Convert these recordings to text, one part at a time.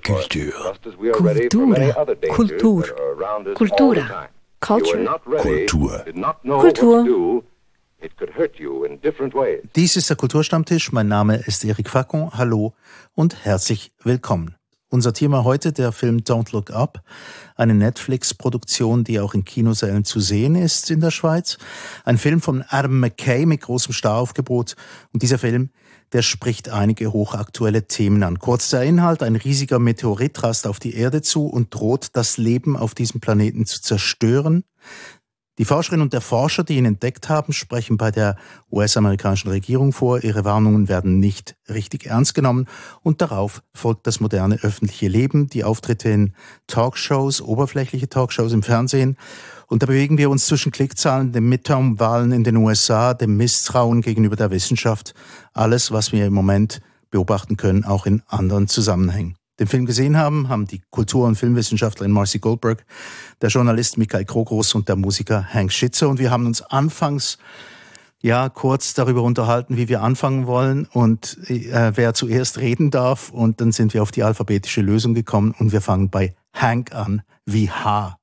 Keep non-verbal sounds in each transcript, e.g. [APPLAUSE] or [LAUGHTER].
Kultur. Kultur. Kultura. Culture. Kultur. Kultur. Dies ist der Kulturstammtisch. Mein Name ist Eric Facon. Hallo und herzlich willkommen. Unser Thema heute der Film Don't Look Up, eine Netflix-Produktion, die auch in Kinosälen zu sehen ist in der Schweiz. Ein Film von Adam McKay mit großem Staraufgebot. Und dieser Film der spricht einige hochaktuelle Themen an. Kurz der Inhalt, ein riesiger Meteorit rast auf die Erde zu und droht das Leben auf diesem Planeten zu zerstören. Die Forscherinnen und der Forscher, die ihn entdeckt haben, sprechen bei der US-amerikanischen Regierung vor. Ihre Warnungen werden nicht richtig ernst genommen. Und darauf folgt das moderne öffentliche Leben, die Auftritte in Talkshows, oberflächliche Talkshows im Fernsehen und da bewegen wir uns zwischen Klickzahlen, den Midterm-Wahlen in den USA, dem Misstrauen gegenüber der Wissenschaft, alles, was wir im Moment beobachten können, auch in anderen Zusammenhängen. Den Film gesehen haben, haben die Kultur- und Filmwissenschaftlerin Marcy Goldberg, der Journalist Michael Krogros und der Musiker Hank Schitzer. Und wir haben uns anfangs ja kurz darüber unterhalten, wie wir anfangen wollen und äh, wer zuerst reden darf. Und dann sind wir auf die alphabetische Lösung gekommen und wir fangen bei Hank an, wie H.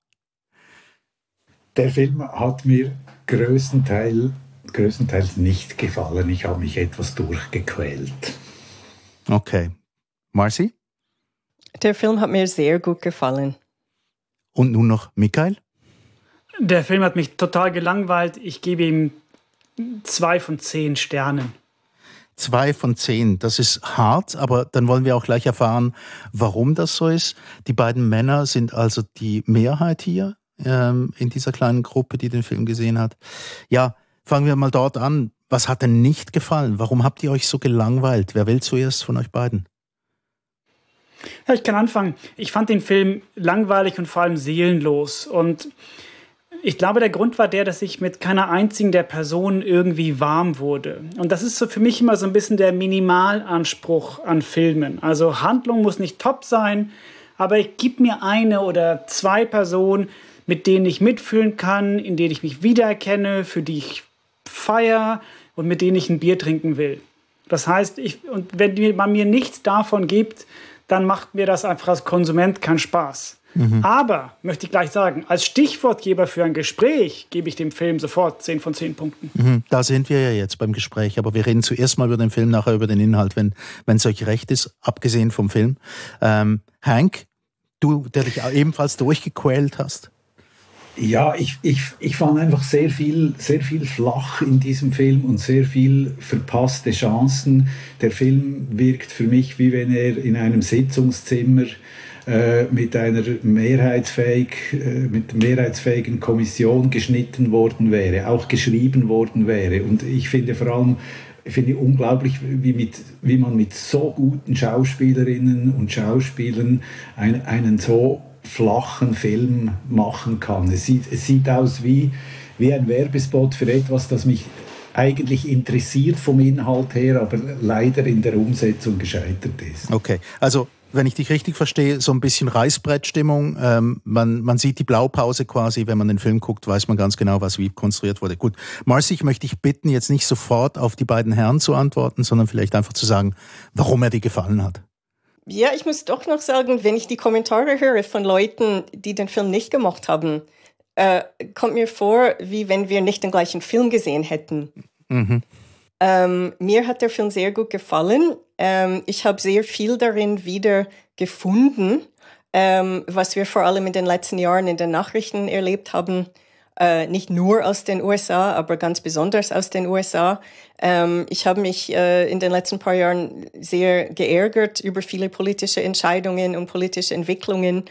Der Film hat mir größtenteils, größtenteils nicht gefallen. Ich habe mich etwas durchgequält. Okay. Marcy? Der Film hat mir sehr gut gefallen. Und nun noch Michael? Der Film hat mich total gelangweilt. Ich gebe ihm zwei von zehn Sternen. Zwei von zehn, das ist hart, aber dann wollen wir auch gleich erfahren, warum das so ist. Die beiden Männer sind also die Mehrheit hier ähm, in dieser kleinen Gruppe, die den Film gesehen hat. Ja, fangen wir mal dort an. Was hat denn nicht gefallen? Warum habt ihr euch so gelangweilt? Wer will zuerst von euch beiden? Ja, ich kann anfangen. Ich fand den Film langweilig und vor allem seelenlos. Und ich glaube, der Grund war der, dass ich mit keiner einzigen der Personen irgendwie warm wurde. Und das ist so für mich immer so ein bisschen der Minimalanspruch an Filmen. Also Handlung muss nicht top sein, aber gib mir eine oder zwei Personen, mit denen ich mitfühlen kann, in denen ich mich wiedererkenne, für die ich feiere und mit denen ich ein Bier trinken will. Das heißt, ich, und wenn man mir nichts davon gibt, dann macht mir das einfach als Konsument keinen Spaß. Mhm. Aber, möchte ich gleich sagen, als Stichwortgeber für ein Gespräch gebe ich dem Film sofort 10 von 10 Punkten. Mhm. Da sind wir ja jetzt beim Gespräch, aber wir reden zuerst mal über den Film, nachher über den Inhalt, wenn es euch recht ist, abgesehen vom Film. Ähm, Hank, du, der dich ebenfalls durchgequält hast. Ja, ich, ich, ich fand einfach sehr viel, sehr viel flach in diesem Film und sehr viel verpasste Chancen. Der Film wirkt für mich, wie wenn er in einem Sitzungszimmer äh, mit einer mehrheitsfähig, äh, mit mehrheitsfähigen Kommission geschnitten worden wäre, auch geschrieben worden wäre. Und ich finde vor allem, ich finde unglaublich, wie, mit, wie man mit so guten Schauspielerinnen und Schauspielern ein, einen so flachen Film machen kann. Es sieht, es sieht aus wie, wie ein Werbespot für etwas, das mich eigentlich interessiert vom Inhalt her, aber leider in der Umsetzung gescheitert ist. Okay, also wenn ich dich richtig verstehe, so ein bisschen Reißbrettstimmung. Ähm, man, man sieht die Blaupause quasi, wenn man den Film guckt, weiß man ganz genau, was wie konstruiert wurde. Gut, Marcy, ich möchte dich bitten, jetzt nicht sofort auf die beiden Herren zu antworten, sondern vielleicht einfach zu sagen, warum er dir gefallen hat. Ja, ich muss doch noch sagen, wenn ich die Kommentare höre von Leuten, die den Film nicht gemacht haben, äh, kommt mir vor, wie wenn wir nicht den gleichen Film gesehen hätten. Mhm. Ähm, mir hat der Film sehr gut gefallen. Ähm, ich habe sehr viel darin wieder gefunden, ähm, was wir vor allem in den letzten Jahren in den Nachrichten erlebt haben äh, nicht nur aus den USA, aber ganz besonders aus den USA. Ähm, ich habe mich äh, in den letzten paar Jahren sehr geärgert über viele politische Entscheidungen und politische Entwicklungen.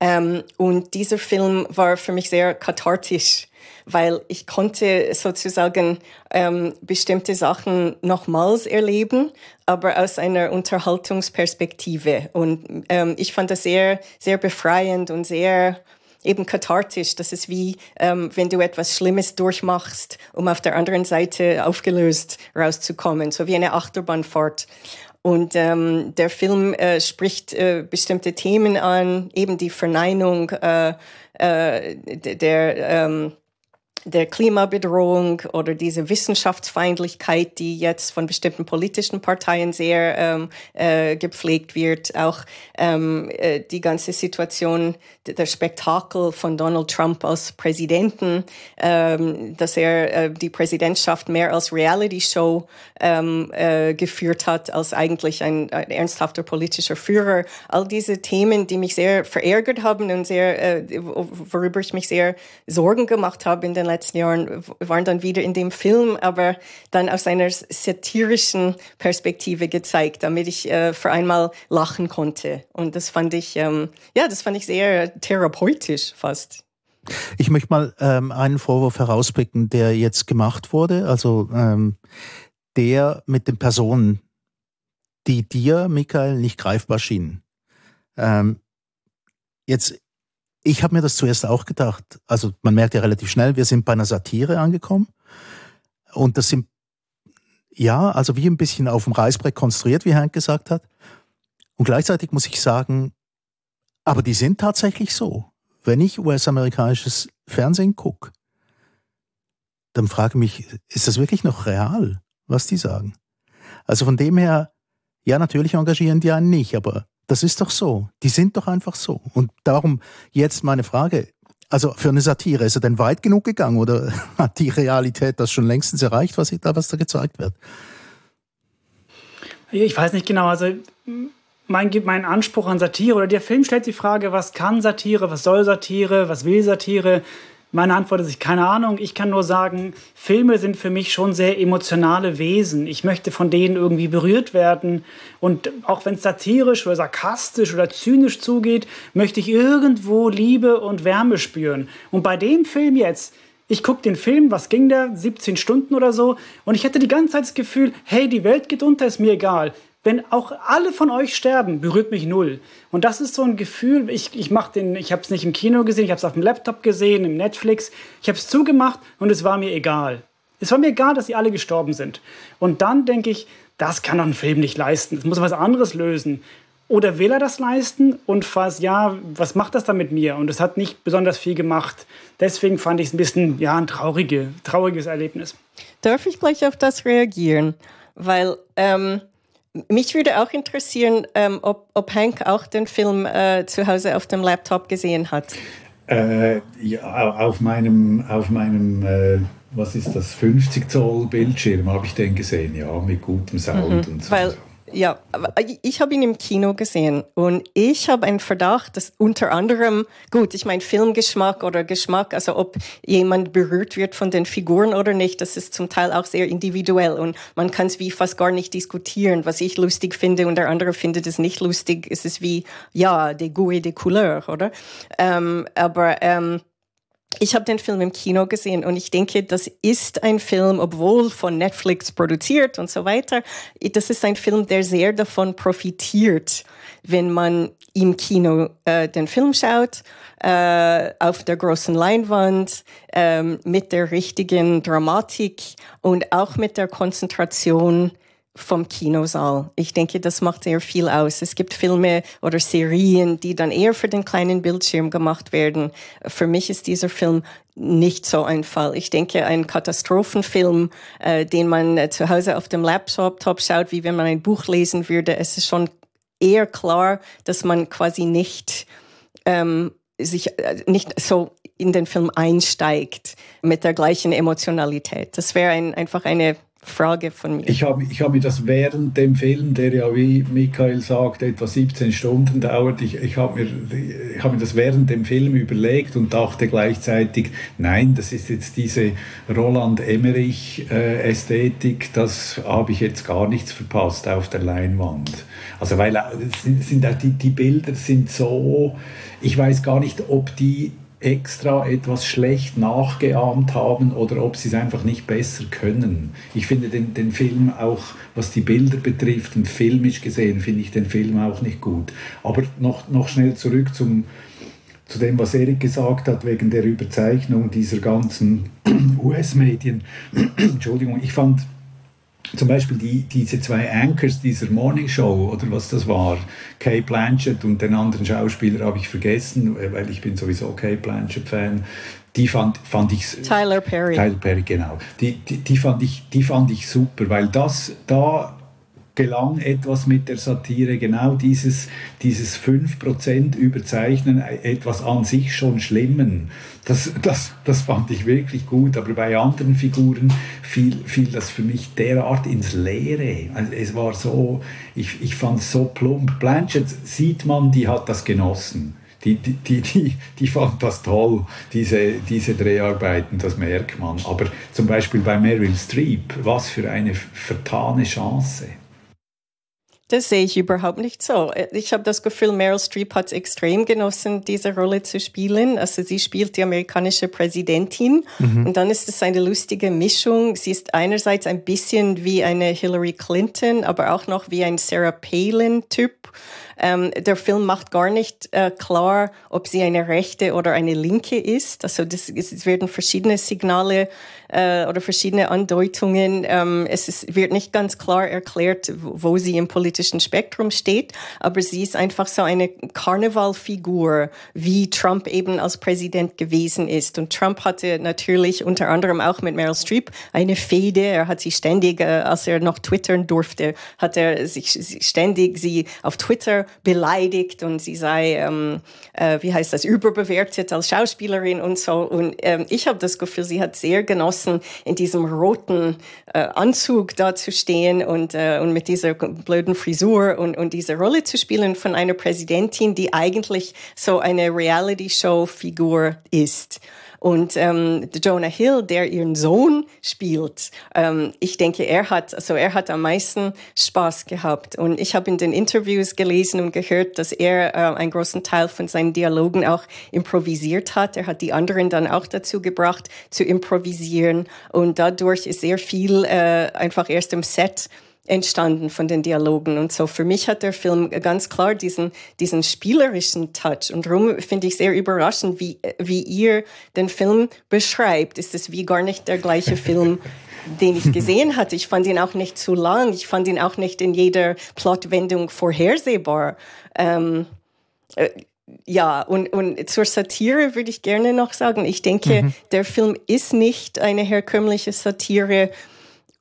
Ähm, und dieser Film war für mich sehr kathartisch, weil ich konnte sozusagen ähm, bestimmte Sachen nochmals erleben, aber aus einer Unterhaltungsperspektive. Und ähm, ich fand das sehr, sehr befreiend und sehr eben kathartisch. Das ist wie, ähm, wenn du etwas Schlimmes durchmachst, um auf der anderen Seite aufgelöst rauszukommen, so wie eine Achterbahnfahrt. Und ähm, der Film äh, spricht äh, bestimmte Themen an, eben die Verneinung äh, äh, der, ähm, der Klimabedrohung oder diese Wissenschaftsfeindlichkeit, die jetzt von bestimmten politischen Parteien sehr ähm, äh, gepflegt wird, auch ähm, äh, die ganze Situation, der Spektakel von Donald Trump als Präsidenten, ähm, dass er äh, die Präsidentschaft mehr als Reality-Show ähm, äh, geführt hat, als eigentlich ein, ein, ernsthafter politischer Führer. All diese Themen, die mich sehr verärgert haben und sehr, äh, worüber ich mich sehr Sorgen gemacht habe in den letzten Jahren, waren dann wieder in dem Film, aber dann aus einer satirischen Perspektive gezeigt, damit ich äh, für einmal lachen konnte. Und das fand ich, ähm, ja, das fand ich sehr therapeutisch fast. Ich möchte mal ähm, einen Vorwurf herauspicken, der jetzt gemacht wurde, also ähm, der mit den Personen, die dir, Michael, nicht greifbar schienen. Ähm, jetzt ich habe mir das zuerst auch gedacht. Also man merkt ja relativ schnell, wir sind bei einer Satire angekommen. Und das sind, ja, also wie ein bisschen auf dem Reißbrett konstruiert, wie Hank gesagt hat. Und gleichzeitig muss ich sagen, aber die sind tatsächlich so. Wenn ich US-amerikanisches Fernsehen gucke, dann frage ich mich, ist das wirklich noch real, was die sagen? Also von dem her, ja, natürlich engagieren die einen nicht, aber das ist doch so. Die sind doch einfach so. Und darum jetzt meine Frage. Also für eine Satire, ist er denn weit genug gegangen oder [LAUGHS] hat die Realität das schon längstens erreicht, was da, was da gezeigt wird? Ich weiß nicht genau. Also mein, mein Anspruch an Satire oder der Film stellt die Frage, was kann Satire, was soll Satire, was will Satire? Meine Antwort ist, keine Ahnung. Ich kann nur sagen, Filme sind für mich schon sehr emotionale Wesen. Ich möchte von denen irgendwie berührt werden. Und auch wenn es satirisch oder sarkastisch oder zynisch zugeht, möchte ich irgendwo Liebe und Wärme spüren. Und bei dem Film jetzt, ich gucke den Film, was ging der? 17 Stunden oder so. Und ich hätte die ganze Zeit das Gefühl, hey, die Welt geht unter, ist mir egal wenn auch alle von euch sterben, berührt mich null. Und das ist so ein Gefühl, ich, ich mach den, ich habe es nicht im Kino gesehen, ich habe es auf dem Laptop gesehen, im Netflix, ich habe es zugemacht und es war mir egal. Es war mir egal, dass sie alle gestorben sind. Und dann denke ich, das kann doch ein Film nicht leisten. Es muss was anderes lösen. Oder will er das leisten? Und falls ja, was macht das dann mit mir? Und es hat nicht besonders viel gemacht. Deswegen fand ich es ein bisschen, ja, ein traurige, trauriges Erlebnis. Darf ich gleich auf das reagieren? Weil ähm, mich würde auch interessieren, ähm, ob, ob Hank auch den Film äh, zu Hause auf dem Laptop gesehen hat. Äh, ja, auf meinem, auf meinem äh, was ist das, 50 Zoll Bildschirm habe ich den gesehen, ja, mit gutem Sound mhm, und so. Weil ja, ich habe ihn im Kino gesehen und ich habe einen Verdacht, dass unter anderem, gut, ich meine Filmgeschmack oder Geschmack, also ob jemand berührt wird von den Figuren oder nicht, das ist zum Teil auch sehr individuell und man kann es wie fast gar nicht diskutieren, was ich lustig finde und der andere findet es nicht lustig. Es ist wie, ja, de goût de couleur, oder? Ähm, aber ähm, ich habe den Film im Kino gesehen und ich denke, das ist ein Film, obwohl von Netflix produziert und so weiter, das ist ein Film, der sehr davon profitiert, wenn man im Kino äh, den Film schaut, äh, auf der großen Leinwand, äh, mit der richtigen Dramatik und auch mit der Konzentration vom Kinosaal. Ich denke, das macht sehr viel aus. Es gibt Filme oder Serien, die dann eher für den kleinen Bildschirm gemacht werden. Für mich ist dieser Film nicht so ein Fall. Ich denke, ein Katastrophenfilm, äh, den man äh, zu Hause auf dem Laptop top schaut, wie wenn man ein Buch lesen würde, es ist schon eher klar, dass man quasi nicht ähm, sich äh, nicht so in den Film einsteigt mit der gleichen Emotionalität. Das wäre ein, einfach eine Frage von mir. Ich habe ich hab mir das während dem Film, der ja, wie Michael sagt, etwa 17 Stunden dauert, ich, ich habe mir, hab mir das während dem Film überlegt und dachte gleichzeitig, nein, das ist jetzt diese Roland Emmerich-Ästhetik, äh, das habe ich jetzt gar nichts verpasst auf der Leinwand. Also weil äh, sind, sind die, die Bilder sind so, ich weiß gar nicht, ob die extra etwas schlecht nachgeahmt haben oder ob sie es einfach nicht besser können. Ich finde den, den Film auch, was die Bilder betrifft und filmisch gesehen, finde ich den Film auch nicht gut. Aber noch, noch schnell zurück zum, zu dem, was Erik gesagt hat, wegen der Überzeichnung dieser ganzen [CLEARS THROAT] US-Medien. [CLEARS THROAT] Entschuldigung, ich fand zum Beispiel die, diese zwei Anchors dieser Morning Show oder was das war, Kay Blanchett und den anderen Schauspieler habe ich vergessen, weil ich bin sowieso Kay Blanchett Fan. Die fand, fand ich Tyler Perry. Tyler Perry, genau. Die, die, die, fand ich, die fand ich super, weil das da gelang etwas mit der Satire, genau dieses, dieses 5% Überzeichnen, etwas an sich schon Schlimmen. Das, das, das fand ich wirklich gut, aber bei anderen Figuren fiel, fiel das für mich derart ins Leere. Also es war so, ich, ich fand es so plump. Blanchett sieht man, die hat das genossen. Die, die, die, die, die fand das toll, diese, diese Dreharbeiten, das merkt man. Aber zum Beispiel bei Meryl Streep, was für eine vertane Chance. Das sehe ich überhaupt nicht so. Ich habe das Gefühl, Meryl Streep hat es extrem genossen, diese Rolle zu spielen. Also sie spielt die amerikanische Präsidentin mhm. und dann ist es eine lustige Mischung. Sie ist einerseits ein bisschen wie eine Hillary Clinton, aber auch noch wie ein Sarah Palin-Typ. Ähm, der Film macht gar nicht äh, klar, ob sie eine rechte oder eine linke ist. Also das, es werden verschiedene Signale äh, oder verschiedene Andeutungen. Ähm, es ist, wird nicht ganz klar erklärt, wo sie im politischen Spektrum steht, aber sie ist einfach so eine Karnevalfigur, wie Trump eben als Präsident gewesen ist. Und Trump hatte natürlich unter anderem auch mit Meryl Streep eine Fehde. Er hat sie ständig, äh, als er noch twittern durfte, hat er sich ständig sie auf Twitter beleidigt und sie sei, ähm, äh, wie heißt das, überbewertet als Schauspielerin und so. Und ähm, ich habe das Gefühl, sie hat sehr genossen, genossen, in diesem roten äh, Anzug da zu stehen und, äh, und mit dieser blöden Frisur und, und diese Rolle zu spielen von einer Präsidentin, die eigentlich so eine Reality-Show-Figur ist. Und ähm, Jonah Hill, der ihren Sohn spielt, ähm, ich denke, er hat, also er hat am meisten Spaß gehabt. Und ich habe in den Interviews gelesen und gehört, dass er äh, einen großen Teil von seinen Dialogen auch improvisiert hat. Er hat die anderen dann auch dazu gebracht, zu improvisieren. Und dadurch ist sehr viel äh, einfach erst im Set entstanden von den Dialogen und so. Für mich hat der Film ganz klar diesen, diesen spielerischen Touch und darum finde ich sehr überraschend, wie, wie ihr den Film beschreibt. Ist es wie gar nicht der gleiche Film, [LAUGHS] den ich gesehen hatte. Ich fand ihn auch nicht zu lang. Ich fand ihn auch nicht in jeder Plotwendung vorhersehbar. Ähm, äh, ja, und, und zur Satire würde ich gerne noch sagen, ich denke, mhm. der Film ist nicht eine herkömmliche Satire,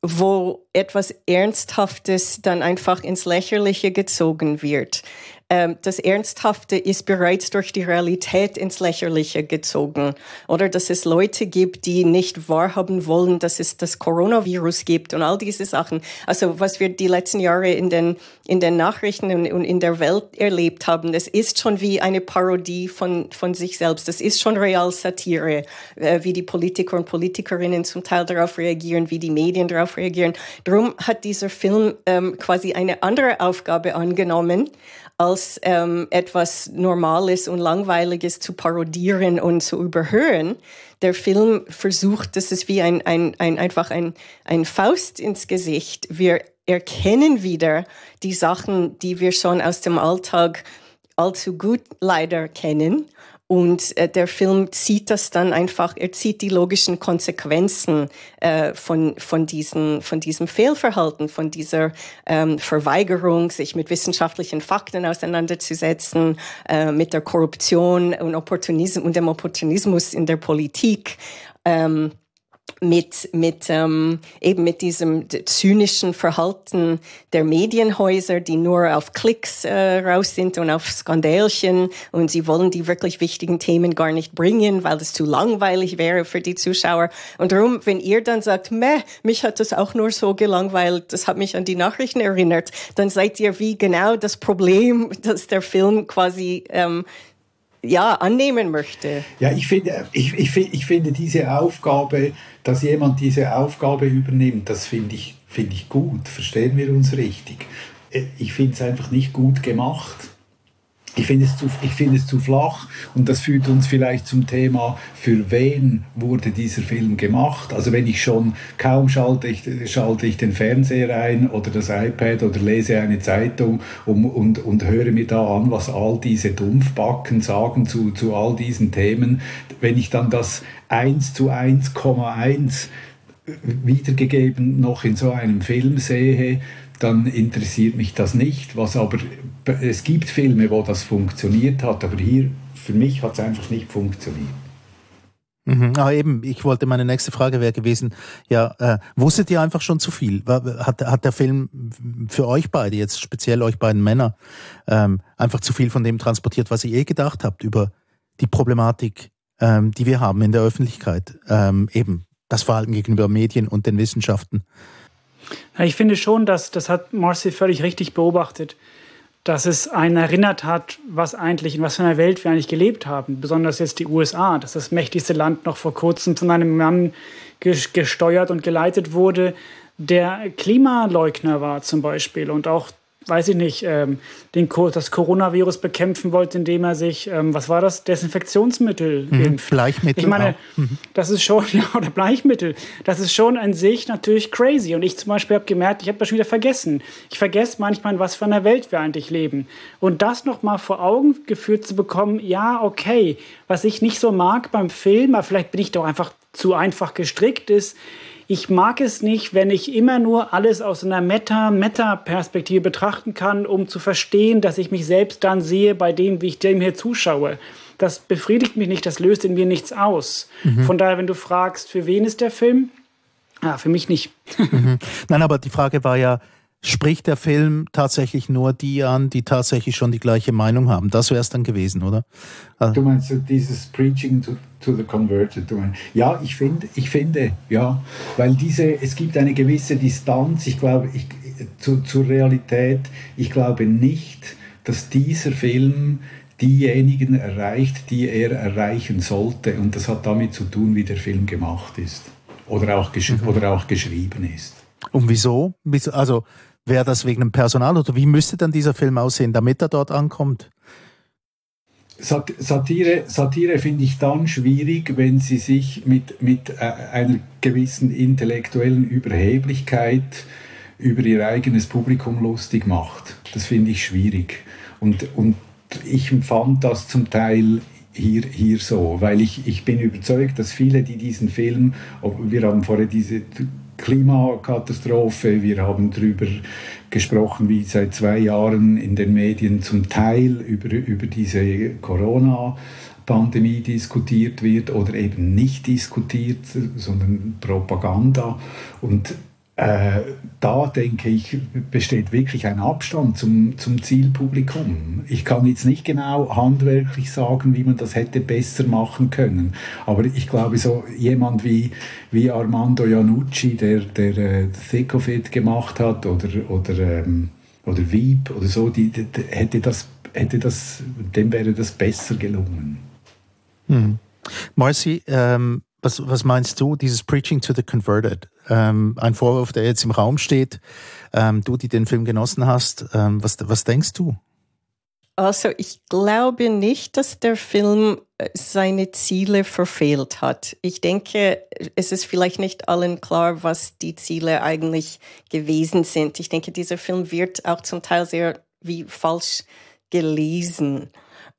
wo etwas Ernsthaftes dann einfach ins Lächerliche gezogen wird. Ähm, das Ernsthafte ist bereits durch die Realität ins Lächerliche gezogen. Oder dass es Leute gibt, die nicht wahrhaben wollen, dass es das Coronavirus gibt und all diese Sachen. Also was wir die letzten Jahre in den, in den Nachrichten und in der Welt erlebt haben, das ist schon wie eine Parodie von, von sich selbst. Das ist schon Realsatire, äh, wie die Politiker und Politikerinnen zum Teil darauf reagieren, wie die Medien darauf reagieren. Darum hat dieser Film ähm, quasi eine andere Aufgabe angenommen, als ähm, etwas Normales und Langweiliges zu parodieren und zu überhören. Der Film versucht, das ist wie ein, ein, ein einfach ein, ein Faust ins Gesicht. Wir erkennen wieder die Sachen, die wir schon aus dem Alltag allzu gut leider kennen und äh, der Film zieht das dann einfach, er zieht die logischen Konsequenzen äh, von, von, diesen, von diesem Fehlverhalten, von dieser ähm, Verweigerung, sich mit wissenschaftlichen Fakten auseinanderzusetzen, äh, mit der Korruption und, Opportunismus und dem Opportunismus in der Politik. Ähm, mit, mit ähm, eben mit diesem zynischen Verhalten der Medienhäuser, die nur auf Klicks äh, raus sind und auf Skandälchen und sie wollen die wirklich wichtigen Themen gar nicht bringen, weil das zu langweilig wäre für die Zuschauer. Und darum, wenn ihr dann sagt, meh, mich hat das auch nur so gelangweilt, das hat mich an die Nachrichten erinnert, dann seid ihr wie genau das Problem, [LAUGHS] dass der Film quasi ähm, ja, annehmen möchte. Ja, ich finde, ich, ich, ich finde diese Aufgabe, dass jemand diese Aufgabe übernimmt, das finde ich, finde ich gut. Verstehen wir uns richtig? Äh, ich finde es einfach nicht gut gemacht. Ich finde es, zu, ich finde es zu flach und das führt uns vielleicht zum Thema, für wen wurde dieser Film gemacht. Also wenn ich schon kaum schalte ich, schalte ich den Fernseher ein oder das iPad oder lese eine Zeitung um, und, und höre mir da an, was all diese Dumpfbacken sagen zu, zu all diesen Themen. Wenn ich dann das 1 zu 1,1 wiedergegeben noch in so einem Film sehe, dann interessiert mich das nicht. Was aber es gibt Filme, wo das funktioniert hat, aber hier für mich hat es einfach nicht funktioniert. Mhm. Ah, eben, ich wollte, meine nächste Frage wäre gewesen, ja, äh, wusstet ihr einfach schon zu viel? Hat, hat der Film für euch beide, jetzt speziell euch beiden Männer, ähm, einfach zu viel von dem transportiert, was ihr eh gedacht habt über die Problematik, ähm, die wir haben in der Öffentlichkeit, ähm, eben das Verhalten gegenüber Medien und den Wissenschaften? Ich finde schon, dass das hat Marcy völlig richtig beobachtet dass es einen erinnert hat, was eigentlich, in was für einer Welt wir eigentlich gelebt haben. Besonders jetzt die USA, dass das mächtigste Land noch vor kurzem von einem Mann gesteuert und geleitet wurde, der Klimaleugner war zum Beispiel und auch weiß ich nicht, ähm, den, das Coronavirus bekämpfen wollte, indem er sich, ähm, was war das, Desinfektionsmittel mhm, impft. Bleichmittel. Ich meine, mhm. das ist schon, [LAUGHS] ja, oder Bleichmittel, das ist schon an sich natürlich crazy. Und ich zum Beispiel habe gemerkt, ich habe das schon wieder vergessen. Ich vergesse manchmal, in was für einer Welt wir eigentlich leben. Und das nochmal vor Augen geführt zu bekommen, ja, okay, was ich nicht so mag beim Film, aber vielleicht bin ich doch einfach zu einfach gestrickt, ist, ich mag es nicht, wenn ich immer nur alles aus einer Meta-Meta-Perspektive betrachten kann, um zu verstehen, dass ich mich selbst dann sehe bei dem, wie ich dem hier zuschaue. Das befriedigt mich nicht, das löst in mir nichts aus. Mhm. Von daher, wenn du fragst, für wen ist der Film? Ah, für mich nicht. Mhm. Nein, aber die Frage war ja, spricht der Film tatsächlich nur die an, die tatsächlich schon die gleiche Meinung haben. Das wäre es dann gewesen, oder? Also du meinst so dieses Preaching to, to the Converted? ja, ich finde, ich finde, ja, weil diese, es gibt eine gewisse Distanz, ich glaube, ich, zu, zur Realität. Ich glaube nicht, dass dieser Film diejenigen erreicht, die er erreichen sollte. Und das hat damit zu tun, wie der Film gemacht ist oder auch, mhm. oder auch geschrieben ist. Und wieso? Also Wäre das wegen dem Personal oder wie müsste dann dieser Film aussehen, damit er dort ankommt? Satire, Satire finde ich dann schwierig, wenn sie sich mit, mit äh, einer gewissen intellektuellen Überheblichkeit über ihr eigenes Publikum lustig macht. Das finde ich schwierig. Und, und ich empfand das zum Teil hier, hier so, weil ich, ich bin überzeugt, dass viele, die diesen Film, wir haben vorher diese Klimakatastrophe. Wir haben darüber gesprochen, wie seit zwei Jahren in den Medien zum Teil über, über diese Corona- Pandemie diskutiert wird oder eben nicht diskutiert, sondern Propaganda. Und da denke ich, besteht wirklich ein Abstand zum, zum Zielpublikum. Ich kann jetzt nicht genau handwerklich sagen, wie man das hätte besser machen können. Aber ich glaube, so jemand wie, wie Armando Iannucci, der, der äh, Thick of It gemacht hat, oder, oder, ähm, oder Wieb oder so, die, die, hätte das, hätte das, dem wäre das besser gelungen. Hm. Marcy, ähm, was, was meinst du, dieses Preaching to the Converted? Ähm, ein Vorwurf, der jetzt im Raum steht. Ähm, du, die den Film genossen hast, ähm, was, was denkst du? Also ich glaube nicht, dass der Film äh, seine Ziele verfehlt hat. Ich denke, es ist vielleicht nicht allen klar, was die Ziele eigentlich gewesen sind. Ich denke, dieser Film wird auch zum Teil sehr wie falsch gelesen.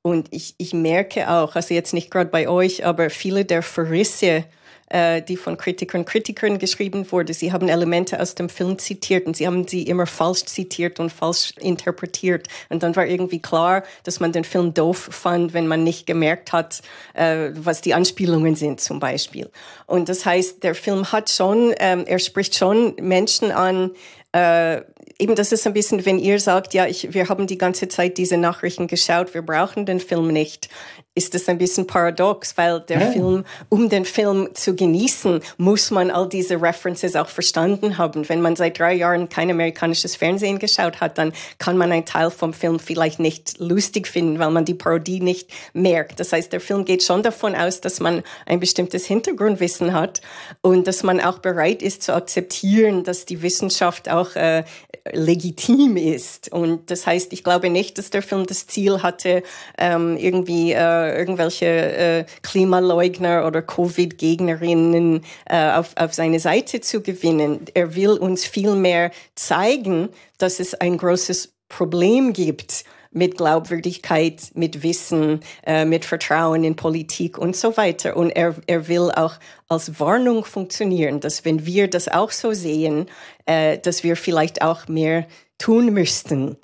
Und ich, ich merke auch, also jetzt nicht gerade bei euch, aber viele der Verrisse, äh, die von Kritikern und Kritikern geschrieben wurde, sie haben Elemente aus dem Film zitiert und sie haben sie immer falsch zitiert und falsch interpretiert. Und dann war irgendwie klar, dass man den Film doof fand, wenn man nicht gemerkt hat, äh, was die Anspielungen sind zum Beispiel. Und das heißt, der Film hat schon, ähm, er spricht schon Menschen an, äh, eben das ist ein bisschen, wenn ihr sagt, ja, ich, wir haben die ganze Zeit diese Nachrichten geschaut, wir brauchen den Film nicht ist das ein bisschen paradox, weil der ja. Film, um den Film zu genießen, muss man all diese References auch verstanden haben. Wenn man seit drei Jahren kein amerikanisches Fernsehen geschaut hat, dann kann man einen Teil vom Film vielleicht nicht lustig finden, weil man die Parodie nicht merkt. Das heißt, der Film geht schon davon aus, dass man ein bestimmtes Hintergrundwissen hat und dass man auch bereit ist zu akzeptieren, dass die Wissenschaft auch äh, legitim ist. Und das heißt, ich glaube nicht, dass der Film das Ziel hatte, ähm, irgendwie äh, irgendwelche äh, Klimaleugner oder Covid-Gegnerinnen äh, auf, auf seine Seite zu gewinnen. Er will uns vielmehr zeigen, dass es ein großes Problem gibt mit Glaubwürdigkeit, mit Wissen, äh, mit Vertrauen in Politik und so weiter. Und er, er will auch als Warnung funktionieren, dass wenn wir das auch so sehen, äh, dass wir vielleicht auch mehr tun müssten.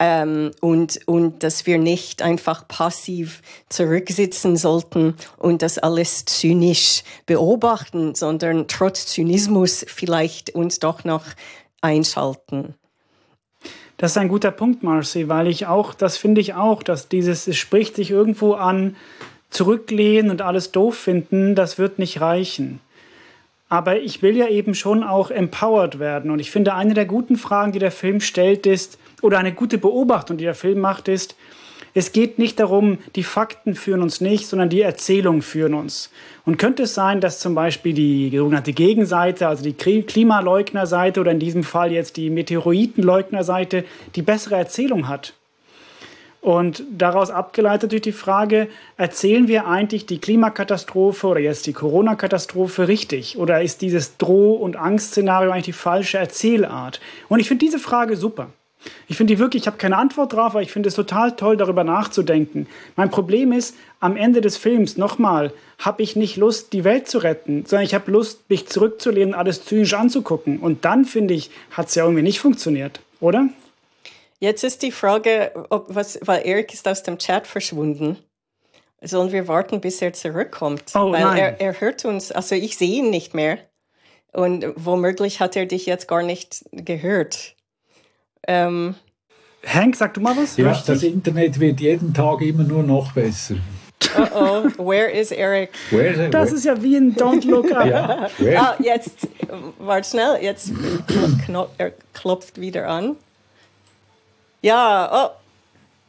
Ähm, und, und dass wir nicht einfach passiv zurücksitzen sollten und das alles zynisch beobachten, sondern trotz Zynismus vielleicht uns doch noch einschalten. Das ist ein guter Punkt, Marcy, weil ich auch, das finde ich auch, dass dieses, es spricht sich irgendwo an, zurücklehnen und alles doof finden, das wird nicht reichen. Aber ich will ja eben schon auch empowered werden. Und ich finde, eine der guten Fragen, die der Film stellt, ist, oder eine gute Beobachtung, die der Film macht, ist, es geht nicht darum, die Fakten führen uns nicht, sondern die Erzählungen führen uns. Und könnte es sein, dass zum Beispiel die sogenannte Gegenseite, also die Klimaleugnerseite oder in diesem Fall jetzt die Meteoritenleugnerseite, die bessere Erzählung hat? Und daraus abgeleitet durch die Frage, erzählen wir eigentlich die Klimakatastrophe oder jetzt die Corona-Katastrophe richtig? Oder ist dieses Droh- und Angstszenario eigentlich die falsche Erzählart? Und ich finde diese Frage super. Ich finde die wirklich, ich habe keine Antwort drauf, aber ich finde es total toll, darüber nachzudenken. Mein Problem ist, am Ende des Films, nochmal, habe ich nicht Lust, die Welt zu retten, sondern ich habe Lust, mich zurückzulehnen, alles zynisch anzugucken. Und dann, finde ich, hat es ja irgendwie nicht funktioniert, oder? Jetzt ist die Frage, ob was, weil Erik ist aus dem Chat verschwunden. Sollen wir warten, bis er zurückkommt? Oh, weil nein. Er, er hört uns, also ich sehe ihn nicht mehr. Und womöglich hat er dich jetzt gar nicht gehört. Ähm, Hank, sag du mal was? Ja, das Internet wird jeden Tag immer nur noch besser. Oh oh, where is Eric? Where, das where? ist ja wie ein Don't Look Up. [LAUGHS] ja, ah, jetzt, warte schnell, jetzt er klopft wieder an. Ja, oh.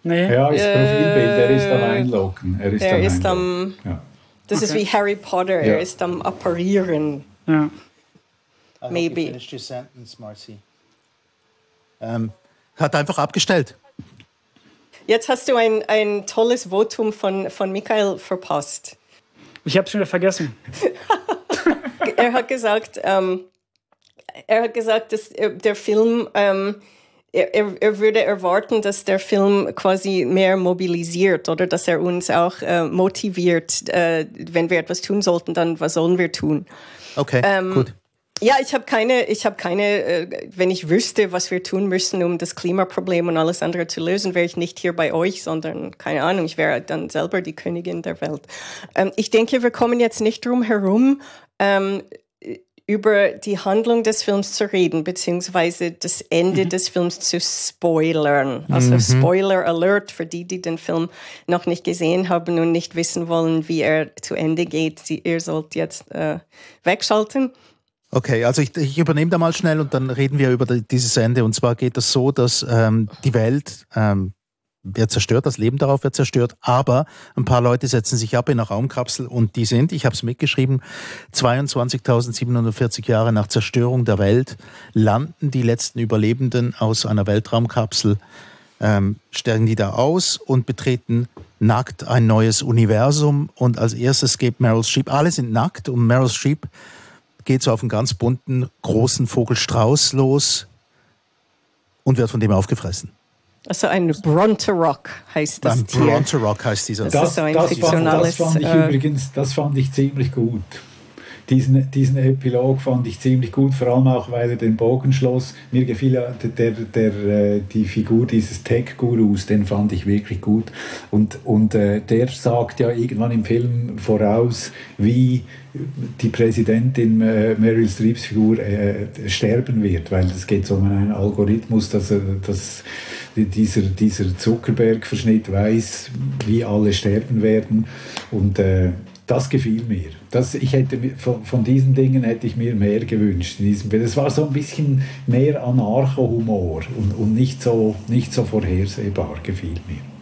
Nee. Ja, ist Profilbild, er ist am Einloggen. Er ist er am ist am, ja. Das okay. ist wie Harry Potter, ja. er ist am Apparieren. Ja. Maybe. Finish your sentence, Marcy. Ähm, hat einfach abgestellt. Jetzt hast du ein, ein tolles Votum von, von Michael verpasst. Ich habe es schon wieder vergessen. [LAUGHS] er hat gesagt, ähm, er hat gesagt, dass äh, der Film, ähm, er, er, würde erwarten, dass der Film quasi mehr mobilisiert oder dass er uns auch äh, motiviert, äh, wenn wir etwas tun sollten, dann was sollen wir tun? Okay, ähm, gut. Ja, ich habe keine, ich habe keine, äh, wenn ich wüsste, was wir tun müssen, um das Klimaproblem und alles andere zu lösen, wäre ich nicht hier bei euch, sondern keine Ahnung, ich wäre dann selber die Königin der Welt. Ähm, ich denke, wir kommen jetzt nicht drum herum, ähm, über die Handlung des Films zu reden, beziehungsweise das Ende mhm. des Films zu spoilern. Also mhm. Spoiler Alert für die, die den Film noch nicht gesehen haben und nicht wissen wollen, wie er zu Ende geht. Ihr sollt jetzt äh, wegschalten. Okay, also ich, ich, übernehme da mal schnell und dann reden wir über dieses Ende. Und zwar geht es so, dass ähm, die Welt ähm, wird zerstört, das Leben darauf wird zerstört, aber ein paar Leute setzen sich ab in eine Raumkapsel und die sind, ich habe es mitgeschrieben, 22.740 Jahre nach Zerstörung der Welt landen die letzten Überlebenden aus einer Weltraumkapsel, ähm, steigen die da aus und betreten nackt ein neues Universum und als erstes geht Meryl Streep, alle sind nackt und Meryl Streep geht so auf einen ganz bunten, großen Vogelstrauß los und wird von dem aufgefressen. Also ein Bronterock heißt das ein Tier. Bronterock heißt dieser. Das, das, ist so ein das, fand, das fand ich äh, übrigens, das fand ich ziemlich gut diesen, diesen Epilog fand ich ziemlich gut, vor allem auch, weil er den Bogen schloss. Mir gefiel der, der, der, die Figur dieses Tech-Gurus, den fand ich wirklich gut. Und, und äh, der sagt ja irgendwann im Film voraus, wie die Präsidentin äh, Meryl Streeps Figur äh, sterben wird, weil es geht so um einen Algorithmus, dass, dass dieser, dieser Zuckerberg-Verschnitt weiß, wie alle sterben werden. Und äh, das gefiel mir. Das, ich hätte, von, von, diesen Dingen hätte ich mir mehr gewünscht. Das war so ein bisschen mehr Anarcho-Humor und, und nicht, so, nicht so vorhersehbar, gefiel mir.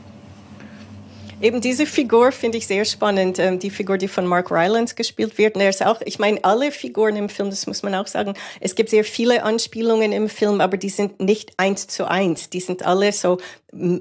Eben diese Figur finde ich sehr spannend, ähm, die Figur, die von Mark Rylance gespielt wird. Und er ist auch, ich meine, alle Figuren im Film, das muss man auch sagen, es gibt sehr viele Anspielungen im Film, aber die sind nicht eins zu eins. Die sind alle so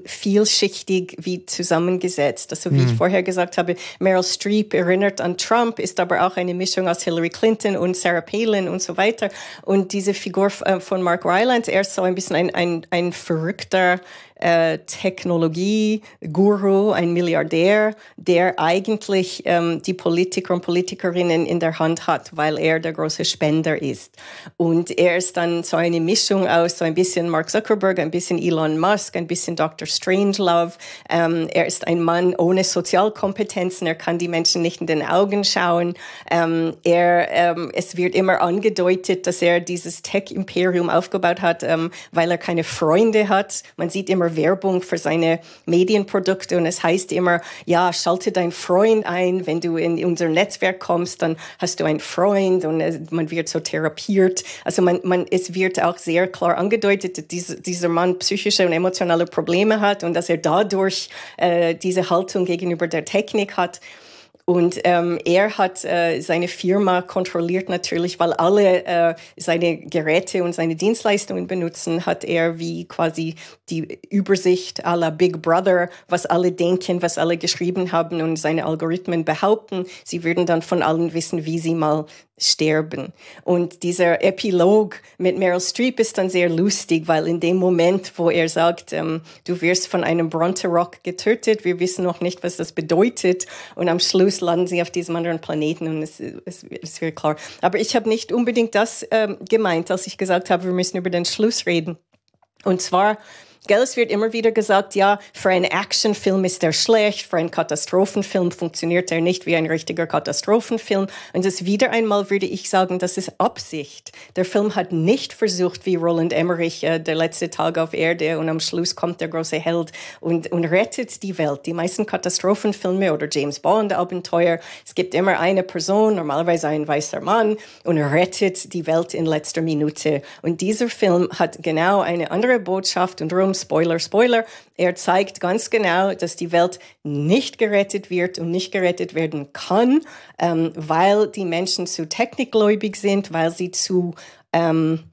vielschichtig wie zusammengesetzt. Also wie mhm. ich vorher gesagt habe, Meryl Streep erinnert an Trump, ist aber auch eine Mischung aus Hillary Clinton und Sarah Palin und so weiter. Und diese Figur äh, von Mark Rylance, er ist so ein bisschen ein, ein, ein verrückter äh, Technologie-Guru, ein Milliardär, der eigentlich ähm, die Politiker und Politikerinnen in der Hand hat, weil er der große Spender ist. Und er ist dann so eine Mischung aus so ein bisschen Mark Zuckerberg, ein bisschen Elon Musk, ein bisschen Dr. Strangelove. Ähm, er ist ein Mann ohne Sozialkompetenzen, er kann die Menschen nicht in den Augen schauen. Ähm, er, ähm, es wird immer angedeutet, dass er dieses Tech-Imperium aufgebaut hat, ähm, weil er keine Freunde hat. Man sieht immer Werbung für seine Medienprodukte und es heißt immer, ja, schalte deinen Freund ein, wenn du in unser Netzwerk kommst, dann hast du einen Freund und äh, man wird so therapiert. Also man, man, es wird auch sehr klar angedeutet, dass dieser, Mann psychische und emotionale Probleme hat und dass er dadurch äh, diese Haltung gegenüber der Technik hat. Und ähm, er hat äh, seine Firma kontrolliert natürlich, weil alle äh, seine Geräte und seine Dienstleistungen benutzen, hat er wie quasi die Übersicht aller Big Brother, was alle denken, was alle geschrieben haben und seine Algorithmen behaupten. Sie würden dann von allen wissen, wie sie mal sterben. Und dieser Epilog mit Meryl Streep ist dann sehr lustig, weil in dem Moment, wo er sagt, ähm, du wirst von einem Bronte Rock getötet, wir wissen noch nicht, was das bedeutet. Und am Schluss landen sie auf diesem anderen Planeten und es, es, es wird klar. Aber ich habe nicht unbedingt das ähm, gemeint, als ich gesagt habe, wir müssen über den Schluss reden. Und zwar Gell, es wird immer wieder gesagt, ja, für einen Actionfilm ist er schlecht, für einen Katastrophenfilm funktioniert er nicht wie ein richtiger Katastrophenfilm. Und das wieder einmal würde ich sagen, das ist Absicht. Der Film hat nicht versucht, wie Roland Emmerich, äh, der letzte Tag auf Erde und am Schluss kommt der große Held und, und rettet die Welt. Die meisten Katastrophenfilme oder James Bond Abenteuer, es gibt immer eine Person, normalerweise ein weißer Mann, und rettet die Welt in letzter Minute. Und dieser Film hat genau eine andere Botschaft und darum Spoiler, Spoiler, er zeigt ganz genau, dass die Welt nicht gerettet wird und nicht gerettet werden kann, ähm, weil die Menschen zu technikgläubig sind, weil sie zu, ähm,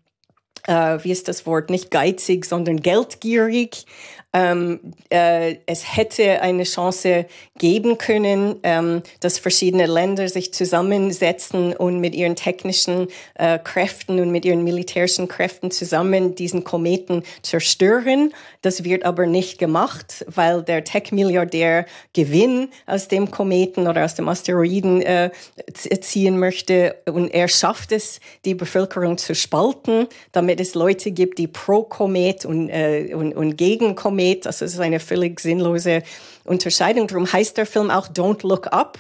äh, wie ist das Wort, nicht geizig, sondern geldgierig ähm, äh, es hätte eine Chance geben können, ähm, dass verschiedene Länder sich zusammensetzen und mit ihren technischen äh, Kräften und mit ihren militärischen Kräften zusammen diesen Kometen zerstören. Das wird aber nicht gemacht, weil der Tech-Milliardär Gewinn aus dem Kometen oder aus dem Asteroiden äh, ziehen möchte und er schafft es, die Bevölkerung zu spalten, damit es Leute gibt, die pro Komet und, äh, und, und gegen Komet Komet. Also es ist eine völlig sinnlose Unterscheidung. Darum heißt der Film auch Don't Look Up.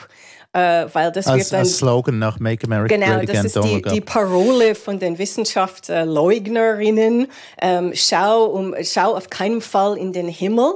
Äh, weil das als, wird dann, als Slogan nach Make America genau, Great Again, das ist die, die Parole von den Wissenschaftsleugnerinnen. Ähm, schau, um, schau auf keinen Fall in den Himmel,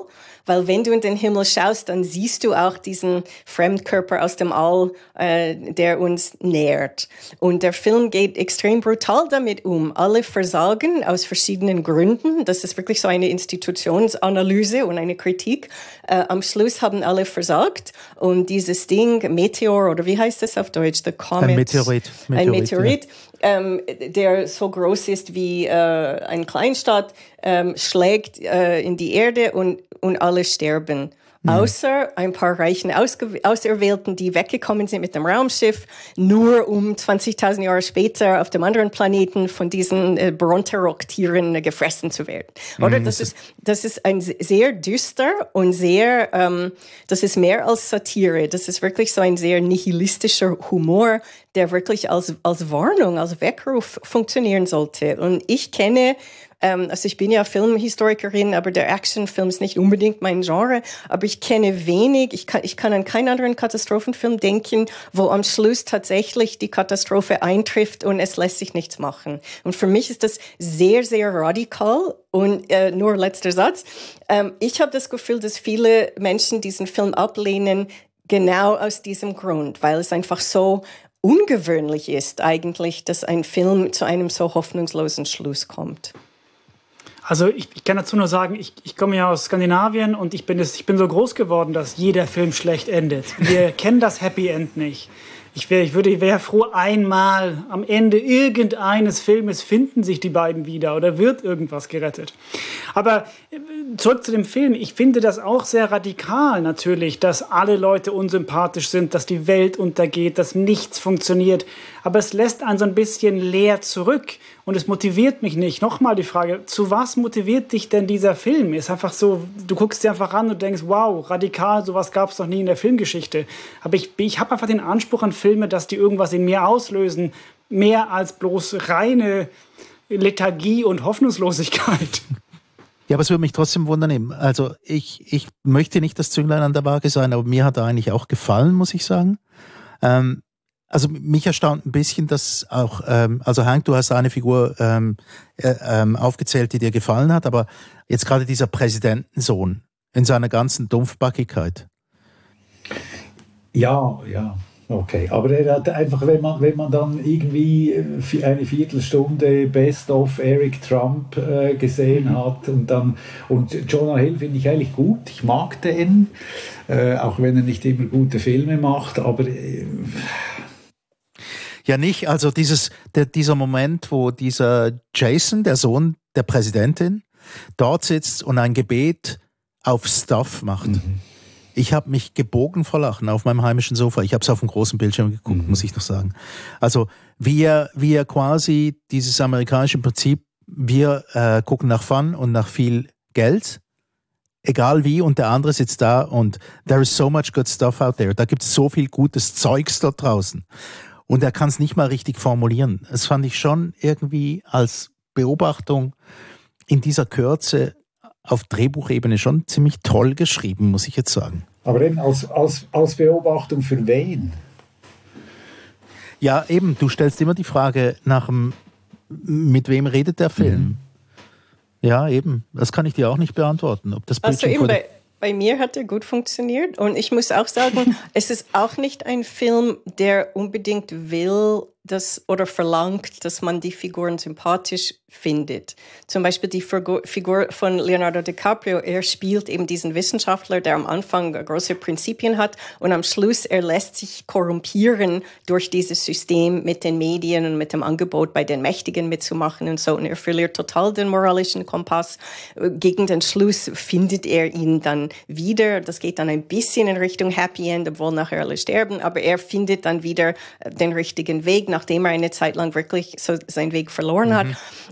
weil wenn du in den Himmel schaust, dann siehst du auch diesen Fremdkörper aus dem All, äh, der uns nährt. Und der Film geht extrem brutal damit um. Alle versagen aus verschiedenen Gründen. Das ist wirklich so eine Institutionsanalyse und eine Kritik. Äh, am Schluss haben alle versagt und dieses Ding, Meteor oder wie heißt das auf Deutsch? The Comet. Ein Meteorit. Meteorit ein Meteorit. Ja ähm, der so groß ist wie äh, ein Kleinstadt, ähm, schlägt äh, in die Erde und, und alle sterben. Außer ein paar reichen Auserwählten, die weggekommen sind mit dem Raumschiff, nur um 20.000 Jahre später auf dem anderen Planeten von diesen äh, Bronterock-Tieren äh, gefressen zu werden. Oder? Mhm, das, ist, das ist ein sehr düster und sehr, ähm, das ist mehr als Satire. Das ist wirklich so ein sehr nihilistischer Humor, der wirklich als, als Warnung, als Weckruf funktionieren sollte. Und ich kenne ähm, also ich bin ja Filmhistorikerin, aber der Actionfilm ist nicht unbedingt mein Genre. Aber ich kenne wenig, ich kann, ich kann an keinen anderen Katastrophenfilm denken, wo am Schluss tatsächlich die Katastrophe eintrifft und es lässt sich nichts machen. Und für mich ist das sehr, sehr radikal. Und äh, nur letzter Satz. Ähm, ich habe das Gefühl, dass viele Menschen diesen Film ablehnen, genau aus diesem Grund, weil es einfach so ungewöhnlich ist eigentlich, dass ein Film zu einem so hoffnungslosen Schluss kommt. Also ich, ich, kann dazu nur sagen, ich, ich komme ja aus Skandinavien und ich bin, es, ich bin so groß geworden, dass jeder Film schlecht endet. Wir [LAUGHS] kennen das Happy End nicht. Ich wäre ich würde, wäre froh, einmal am Ende irgendeines Filmes finden sich die beiden wieder oder wird irgendwas gerettet. Aber äh, zurück zu dem Film. Ich finde das auch sehr radikal natürlich, dass alle Leute unsympathisch sind, dass die Welt untergeht, dass nichts funktioniert. Aber es lässt einen so ein bisschen leer zurück. und es motiviert mich nicht. Nochmal die Frage, zu was motiviert dich denn dieser Film? Ist einfach so, du guckst dir einfach an und denkst, wow, radikal, sowas gab es noch nie in der Filmgeschichte. Aber ich, ich habe einfach den Anspruch an dass die irgendwas in mir auslösen, mehr als bloß reine Lethargie und Hoffnungslosigkeit. [LAUGHS] Ja, aber es würde mich trotzdem wundern. Also ich, ich möchte nicht das Zünglein an der Waage sein, aber mir hat er eigentlich auch gefallen, muss ich sagen. Ähm, also mich erstaunt ein bisschen, dass auch, ähm, also Hank, du hast eine Figur ähm, äh, ähm, aufgezählt, die dir gefallen hat, aber jetzt gerade dieser Präsidentensohn in seiner ganzen Dumpfbackigkeit. Ja, ja. Okay, aber er hat einfach, wenn man, wenn man dann irgendwie äh, eine Viertelstunde Best of Eric Trump äh, gesehen mhm. hat und dann, und Jonah Hill finde ich eigentlich gut, ich mag den, äh, auch wenn er nicht immer gute Filme macht, aber äh, ja nicht, also dieses, der, dieser Moment, wo dieser Jason, der Sohn der Präsidentin, dort sitzt und ein Gebet auf Stuff macht. Mhm ich habe mich gebogen vor Lachen auf meinem heimischen Sofa. Ich habe es auf dem großen Bildschirm geguckt, mhm. muss ich noch sagen. Also wie er, wie er quasi dieses amerikanische Prinzip, wir äh, gucken nach Fun und nach viel Geld, egal wie, und der andere sitzt da und there is so much good stuff out there. Da gibt es so viel gutes Zeugs dort draußen. Und er kann es nicht mal richtig formulieren. Das fand ich schon irgendwie als Beobachtung in dieser Kürze auf Drehbuchebene schon ziemlich toll geschrieben, muss ich jetzt sagen. Aber eben als, als, als Beobachtung für wen? Ja, eben, du stellst immer die Frage nach dem, mit wem redet der Film? Mhm. Ja, eben. Das kann ich dir auch nicht beantworten. Ob das also eben bei, bei mir hat er gut funktioniert. Und ich muss auch sagen, [LAUGHS] es ist auch nicht ein Film, der unbedingt will, das oder verlangt, dass man die Figuren sympathisch findet. Zum Beispiel die Figur von Leonardo DiCaprio, er spielt eben diesen Wissenschaftler, der am Anfang große Prinzipien hat und am Schluss er lässt sich korrumpieren durch dieses System mit den Medien und mit dem Angebot bei den Mächtigen mitzumachen und so und er verliert total den moralischen Kompass. Gegen den Schluss findet er ihn dann wieder. Das geht dann ein bisschen in Richtung Happy End, obwohl nachher alle sterben, aber er findet dann wieder den richtigen Weg nachdem er eine Zeit lang wirklich so seinen Weg verloren mhm. hat.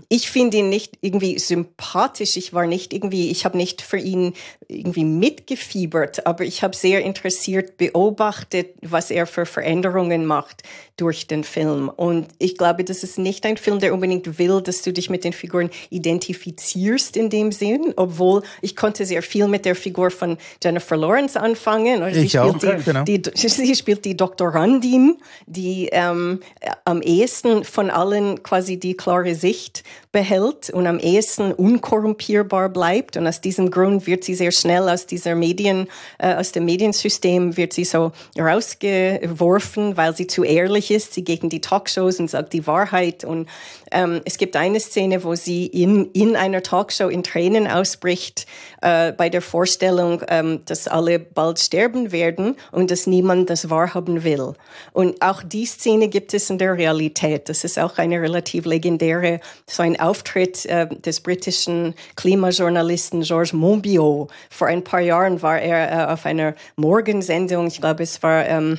Ich finde ihn nicht irgendwie sympathisch. Ich war nicht irgendwie, ich habe nicht für ihn irgendwie mitgefiebert, aber ich habe sehr interessiert beobachtet, was er für Veränderungen macht durch den Film. Und ich glaube, das ist nicht ein Film, der unbedingt will, dass du dich mit den Figuren identifizierst in dem Sinn, obwohl ich konnte sehr viel mit der Figur von Jennifer Lawrence anfangen. Sie, ich spielt auch, die, genau. die, [LAUGHS] sie spielt die Doktorandin, die ähm, am ehesten von allen quasi die klare Sicht behält und am ehesten unkorrumpierbar bleibt. Und aus diesem Grund wird sie sehr schnell aus dieser Medien, äh, aus dem Mediensystem wird sie so rausgeworfen, weil sie zu ehrlich ist. Sie gegen die Talkshows und sagt die Wahrheit. Und ähm, es gibt eine Szene, wo sie in, in einer Talkshow in Tränen ausbricht äh, bei der Vorstellung, ähm, dass alle bald sterben werden und dass niemand das wahrhaben will. Und auch die Szene gibt es in der Realität. Das ist auch eine relativ legendäre, so ein Auftritt äh, des britischen Klimajournalisten Georges Monbiot. Vor ein paar Jahren war er äh, auf einer Morgensendung, ich glaube es war ähm,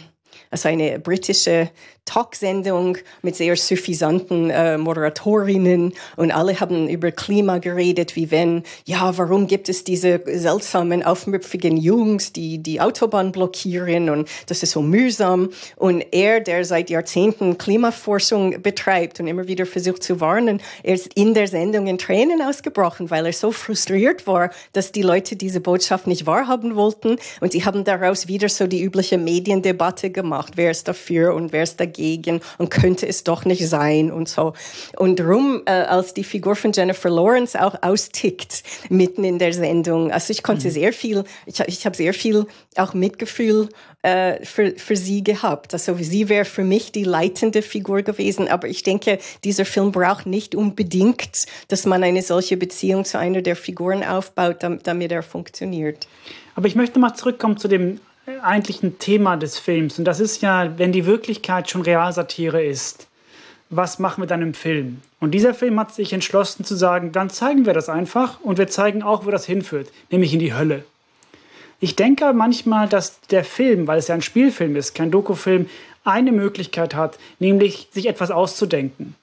also eine britische Talksendung mit sehr suffisanten äh, Moderatorinnen und alle haben über Klima geredet, wie wenn, ja, warum gibt es diese seltsamen, aufmüpfigen Jungs, die die Autobahn blockieren und das ist so mühsam. Und er, der seit Jahrzehnten Klimaforschung betreibt und immer wieder versucht zu warnen, er ist in der Sendung in Tränen ausgebrochen, weil er so frustriert war, dass die Leute diese Botschaft nicht wahrhaben wollten. Und sie haben daraus wieder so die übliche Mediendebatte gemacht, wer ist dafür und wer ist dagegen dagegen und könnte es doch nicht sein und so. Und drum, äh, als die Figur von Jennifer Lawrence auch austickt mitten in der Sendung, also ich konnte mhm. sehr viel, ich, ich habe sehr viel auch Mitgefühl äh, für, für sie gehabt. Also sie wäre für mich die leitende Figur gewesen, aber ich denke, dieser Film braucht nicht unbedingt, dass man eine solche Beziehung zu einer der Figuren aufbaut, damit, damit er funktioniert. Aber ich möchte mal zurückkommen zu dem eigentlich ein Thema des Films. Und das ist ja, wenn die Wirklichkeit schon Realsatire ist, was machen wir dann im Film? Und dieser Film hat sich entschlossen zu sagen, dann zeigen wir das einfach und wir zeigen auch, wo das hinführt, nämlich in die Hölle. Ich denke manchmal, dass der Film, weil es ja ein Spielfilm ist, kein Dokufilm, eine Möglichkeit hat, nämlich sich etwas auszudenken.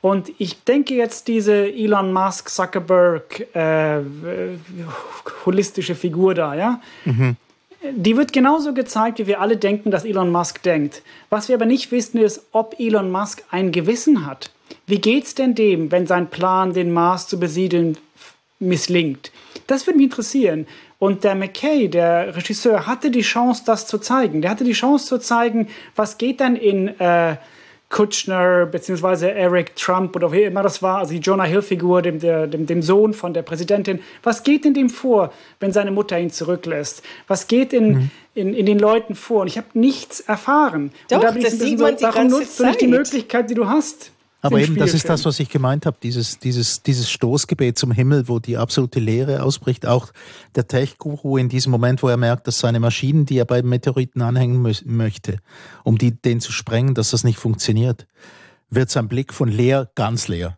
Und ich denke jetzt, diese Elon Musk, Zuckerberg, äh, holistische Figur da, ja, mhm. Die wird genauso gezeigt, wie wir alle denken, dass Elon Musk denkt. Was wir aber nicht wissen, ist, ob Elon Musk ein Gewissen hat. Wie geht's denn dem, wenn sein Plan, den Mars zu besiedeln, misslingt? Das würde mich interessieren. Und der McKay, der Regisseur, hatte die Chance, das zu zeigen. Der hatte die Chance zu zeigen, was geht denn in äh, Kutschner beziehungsweise Eric Trump oder wie immer das war, also die Jonah Hill-Figur, dem, dem, dem Sohn von der Präsidentin. Was geht in dem vor, wenn seine Mutter ihn zurücklässt? Was geht in, mhm. in, in den Leuten vor? Und ich habe nichts erfahren. Doch, und da bin ich ein bisschen so, warum nutzt du nicht die Möglichkeit, die du hast? Aber eben, das ist das, was ich gemeint habe, dieses, dieses, dieses Stoßgebet zum Himmel, wo die absolute Leere ausbricht. Auch der Tech-Guru in diesem Moment, wo er merkt, dass seine Maschinen, die er beim Meteoriten anhängen möchte, um die, den zu sprengen, dass das nicht funktioniert, wird sein Blick von leer ganz leer.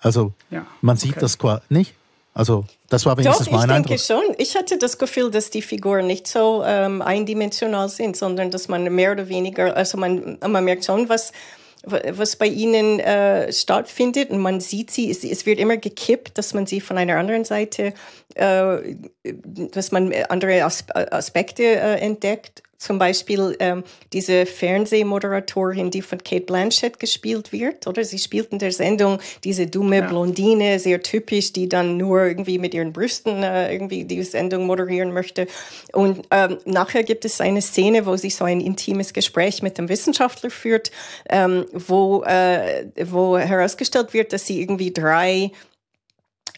Also ja, man sieht okay. das quasi nicht. Also das war wenigstens Doch, mein Eindruck. Ich denke schon. Ich hatte das Gefühl, dass die Figuren nicht so ähm, eindimensional sind, sondern dass man mehr oder weniger, also man, man merkt schon, was was bei ihnen äh, stattfindet. Und man sieht sie, es, es, wird immer gekippt, dass man sie von einer anderen Seite, äh, dass man andere Aspekte äh, entdeckt. Zum Beispiel ähm, diese Fernsehmoderatorin, die von Kate Blanchett gespielt wird, oder? Sie spielt in der Sendung diese dumme ja. Blondine, sehr typisch, die dann nur irgendwie mit ihren Brüsten äh, irgendwie die Sendung moderieren möchte. Und ähm, nachher gibt es eine Szene, wo sie so ein intimes Gespräch mit dem Wissenschaftler führt, ähm, wo, äh, wo herausgestellt wird, dass sie irgendwie drei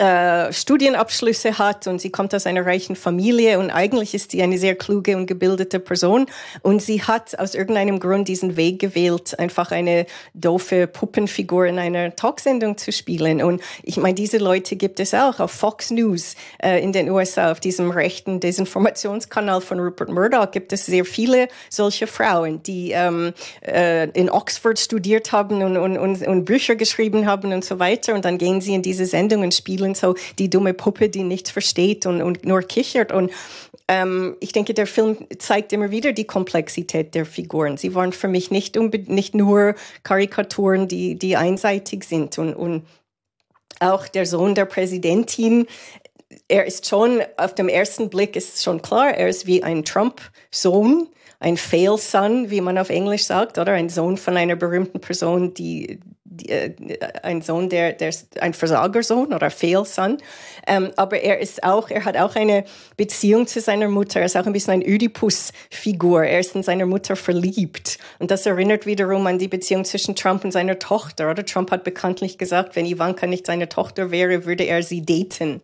äh, Studienabschlüsse hat und sie kommt aus einer reichen Familie und eigentlich ist sie eine sehr kluge und gebildete Person und sie hat aus irgendeinem Grund diesen Weg gewählt, einfach eine doofe Puppenfigur in einer Talksendung zu spielen. Und ich meine, diese Leute gibt es auch auf Fox News äh, in den USA, auf diesem rechten Desinformationskanal von Rupert Murdoch gibt es sehr viele solche Frauen, die ähm, äh, in Oxford studiert haben und, und, und, und Bücher geschrieben haben und so weiter und dann gehen sie in diese Sendungen spielen und so die dumme Puppe, die nichts versteht und, und nur kichert. Und ähm, ich denke, der Film zeigt immer wieder die Komplexität der Figuren. Sie waren für mich nicht, nicht nur Karikaturen, die, die einseitig sind. Und, und auch der Sohn der Präsidentin, er ist schon, auf dem ersten Blick ist schon klar, er ist wie ein Trump-Sohn ein Fail Son, wie man auf Englisch sagt, oder ein Sohn von einer berühmten Person, die, ein Sohn, der, der ein Versagersohn oder Fehlsohn. Ähm, aber er ist auch, er hat auch eine Beziehung zu seiner Mutter. Er ist auch ein bisschen ein Oedipus-Figur. Er ist in seiner Mutter verliebt. Und das erinnert wiederum an die Beziehung zwischen Trump und seiner Tochter. Oder Trump hat bekanntlich gesagt, wenn Ivanka nicht seine Tochter wäre, würde er sie daten.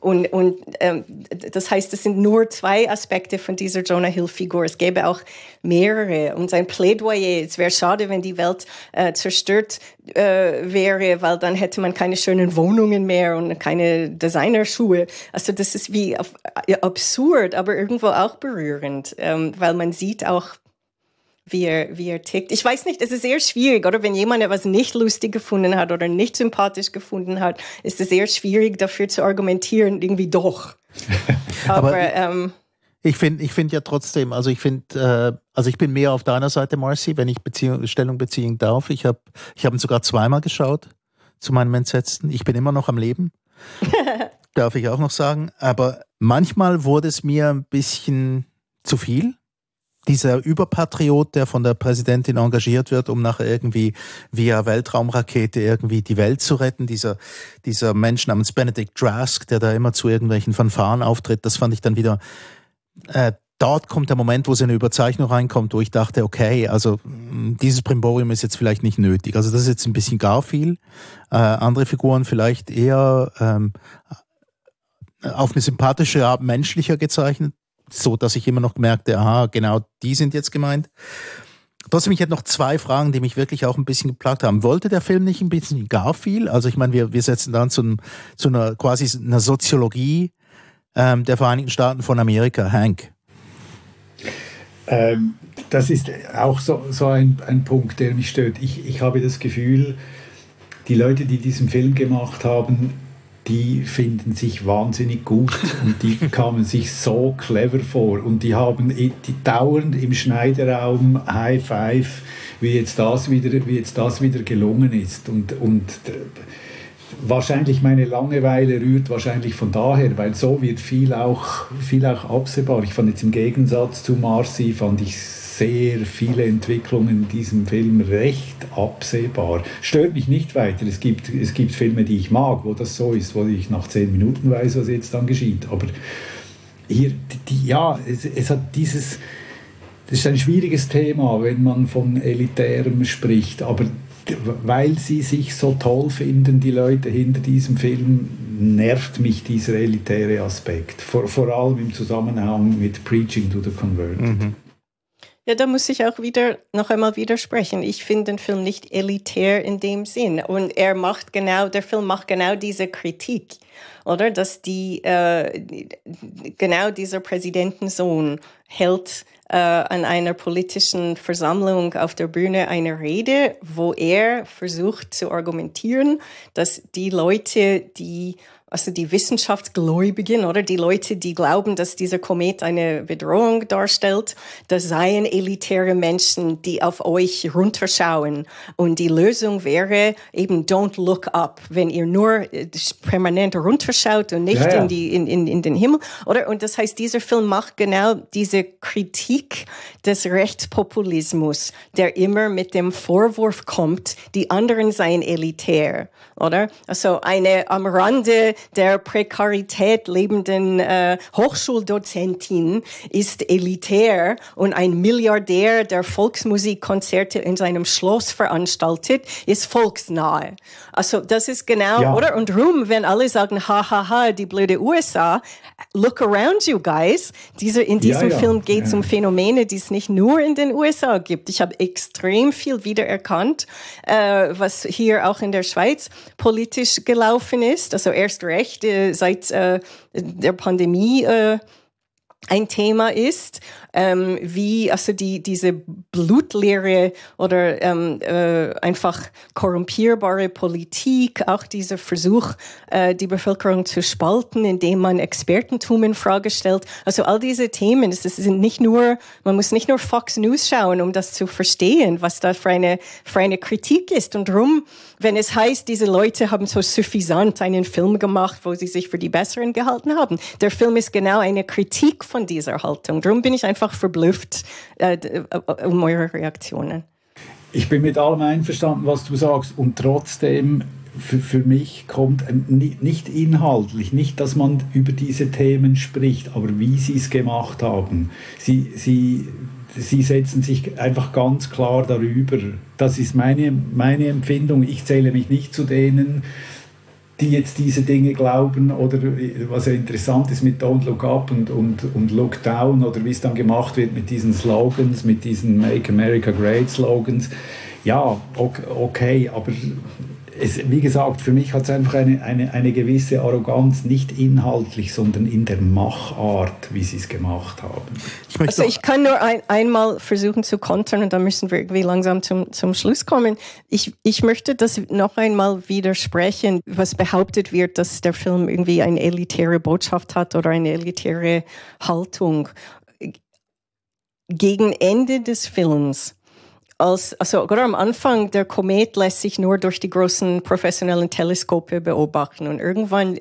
Und, und ähm, das heißt, es sind nur zwei Aspekte von dieser Jonah Hill-Figur. Es gäbe auch mehrere. Und sein Plädoyer, es wäre schade, wenn die Welt äh, zerstört äh, wäre, weil dann hätte man keine schönen Wohnungen mehr und keine Designerschuhe. Also das ist wie auf, ja, absurd, aber irgendwo auch berührend, ähm, weil man sieht auch, wie er, wie er tickt. Ich weiß nicht, es ist sehr schwierig, oder wenn jemand etwas nicht lustig gefunden hat oder nicht sympathisch gefunden hat, ist es sehr schwierig dafür zu argumentieren, irgendwie doch. [LAUGHS] aber, aber ähm, ich finde ich find ja trotzdem, also ich finde, äh, also ich bin mehr auf deiner Seite, Marcy, wenn ich Beziehung, Stellung beziehen darf. Ich habe ich hab ihn sogar zweimal geschaut, zu meinem Entsetzen. Ich bin immer noch am Leben, [LAUGHS] darf ich auch noch sagen. Aber manchmal wurde es mir ein bisschen zu viel. Dieser Überpatriot, der von der Präsidentin engagiert wird, um nachher irgendwie via Weltraumrakete irgendwie die Welt zu retten. Dieser, dieser Mensch namens Benedict Drask, der da immer zu irgendwelchen Fanfaren auftritt, das fand ich dann wieder äh, dort kommt der Moment, wo so eine Überzeichnung reinkommt, wo ich dachte, okay, also dieses Primborium ist jetzt vielleicht nicht nötig. Also das ist jetzt ein bisschen gar viel. Äh, andere Figuren vielleicht eher ähm, auf eine sympathische Art menschlicher gezeichnet, so dass ich immer noch merkte, aha, genau, die sind jetzt gemeint. Trotzdem, ich hätte noch zwei Fragen, die mich wirklich auch ein bisschen geplagt haben. Wollte der Film nicht ein bisschen gar viel? Also ich meine, wir, wir setzen dann zu, zu einer quasi einer Soziologie ähm, der Vereinigten Staaten von Amerika, Hank? Ähm, das ist auch so, so ein, ein Punkt, der mich stört. Ich, ich habe das Gefühl, die Leute, die diesen Film gemacht haben, die finden sich wahnsinnig gut [LAUGHS] und die kamen sich so clever vor und die haben die dauernd im Schneideraum High Five, wie jetzt das wieder, wie jetzt das wieder gelungen ist und, und wahrscheinlich meine Langeweile rührt wahrscheinlich von daher, weil so wird viel auch, viel auch absehbar. Ich fand jetzt im Gegensatz zu Marcy, fand ich sehr viele Entwicklungen in diesem Film recht absehbar. Stört mich nicht weiter. Es gibt, es gibt Filme, die ich mag, wo das so ist, wo ich nach zehn Minuten weiß, was jetzt dann geschieht. Aber hier, die, ja, es, es hat dieses, das ist ein schwieriges Thema, wenn man von Elitärem spricht, aber weil sie sich so toll finden, die Leute hinter diesem Film, nervt mich dieser elitäre Aspekt. Vor, vor allem im Zusammenhang mit Preaching to the Converted. Mhm. Ja, da muss ich auch wieder noch einmal widersprechen. Ich finde den Film nicht elitär in dem Sinn. Und er macht genau, der Film macht genau diese Kritik, oder? Dass die, äh, genau dieser Präsidentensohn hält äh, an einer politischen Versammlung auf der Bühne eine Rede, wo er versucht zu argumentieren, dass die Leute, die also die Wissenschaftsgläubigen oder die Leute, die glauben, dass dieser Komet eine Bedrohung darstellt, das seien elitäre Menschen, die auf euch runterschauen. Und die Lösung wäre eben don't look up, wenn ihr nur äh, permanent runterschaut und nicht ja, ja. In, die, in, in, in den Himmel. Oder? Und das heißt, dieser Film macht genau diese Kritik des Rechtspopulismus, der immer mit dem Vorwurf kommt, die anderen seien elitär. Oder? Also eine am Rande der Prekarität lebenden äh, Hochschuldozentin ist elitär und ein Milliardär, der Volksmusikkonzerte in seinem Schloss veranstaltet, ist volksnahe. Also das ist genau, ja. oder? Und rum, wenn alle sagen, ha, ha, ha, die blöde USA, look around you guys. Diese, in diesem ja, ja. Film geht es um Phänomene, die es nicht nur in den USA gibt. Ich habe extrem viel wiedererkannt, äh, was hier auch in der Schweiz politisch gelaufen ist. Also erst recht äh, seit äh, der Pandemie äh, ein Thema ist, ähm, wie also die diese blutleere oder ähm, äh, einfach korrumpierbare Politik, auch dieser Versuch, äh, die Bevölkerung zu spalten, indem man Expertentum in Frage stellt. Also all diese Themen, es sind nicht nur, man muss nicht nur Fox News schauen, um das zu verstehen, was da für eine für eine Kritik ist. Und drum, wenn es heißt, diese Leute haben so suffisant einen Film gemacht, wo sie sich für die Besseren gehalten haben, der Film ist genau eine Kritik von dieser Haltung. Darum bin ich einfach verblüfft äh, äh, um eure Reaktionen. Ich bin mit allem einverstanden, was du sagst und trotzdem für, für mich kommt nicht inhaltlich, nicht, dass man über diese Themen spricht, aber wie sie es gemacht haben. Sie, sie, sie setzen sich einfach ganz klar darüber. Das ist meine, meine Empfindung. Ich zähle mich nicht zu denen, die jetzt diese Dinge glauben oder was ja interessant ist mit Don't Look Up und, und, und Look Down oder wie es dann gemacht wird mit diesen Slogans, mit diesen Make America Great Slogans. Ja, okay, aber es, wie gesagt, für mich hat es einfach eine, eine, eine gewisse Arroganz, nicht inhaltlich, sondern in der Machart, wie sie es gemacht haben. Ich also ich kann nur ein, einmal versuchen zu kontern und dann müssen wir irgendwie langsam zum, zum Schluss kommen. Ich, ich möchte das noch einmal widersprechen, was behauptet wird, dass der Film irgendwie eine elitäre Botschaft hat oder eine elitäre Haltung. Gegen Ende des Films als, also gerade am Anfang, der Komet lässt sich nur durch die großen professionellen Teleskope beobachten und irgendwann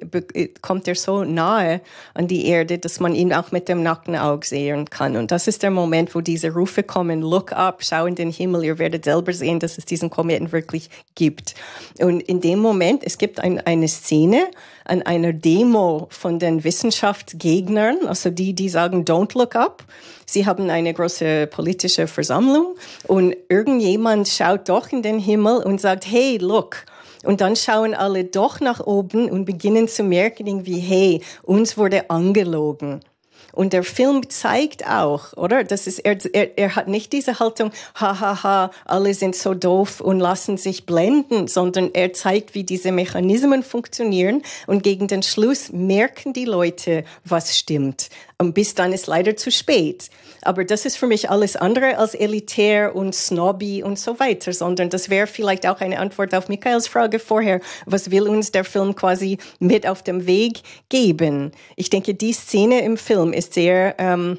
kommt er so nahe an die Erde, dass man ihn auch mit dem nackten Auge sehen kann. Und das ist der Moment, wo diese Rufe kommen, look up, schau in den Himmel, ihr werdet selber sehen, dass es diesen Kometen wirklich gibt. Und in dem Moment, es gibt ein, eine Szene, an einer Demo von den Wissenschaftsgegnern, also die, die sagen, don't look up. Sie haben eine große politische Versammlung und irgendjemand schaut doch in den Himmel und sagt, hey, look. Und dann schauen alle doch nach oben und beginnen zu merken, wie, hey, uns wurde angelogen. Und der Film zeigt auch, oder? Das ist, er, er, er hat nicht diese Haltung, hahaha, ha, ha, alle sind so doof und lassen sich blenden, sondern er zeigt, wie diese Mechanismen funktionieren. Und gegen den Schluss merken die Leute, was stimmt. Und bis dann ist leider zu spät. Aber das ist für mich alles andere als elitär und snobby und so weiter, sondern das wäre vielleicht auch eine Antwort auf Michaels Frage vorher. Was will uns der Film quasi mit auf dem Weg geben? Ich denke, die Szene im Film ist sehr, ähm,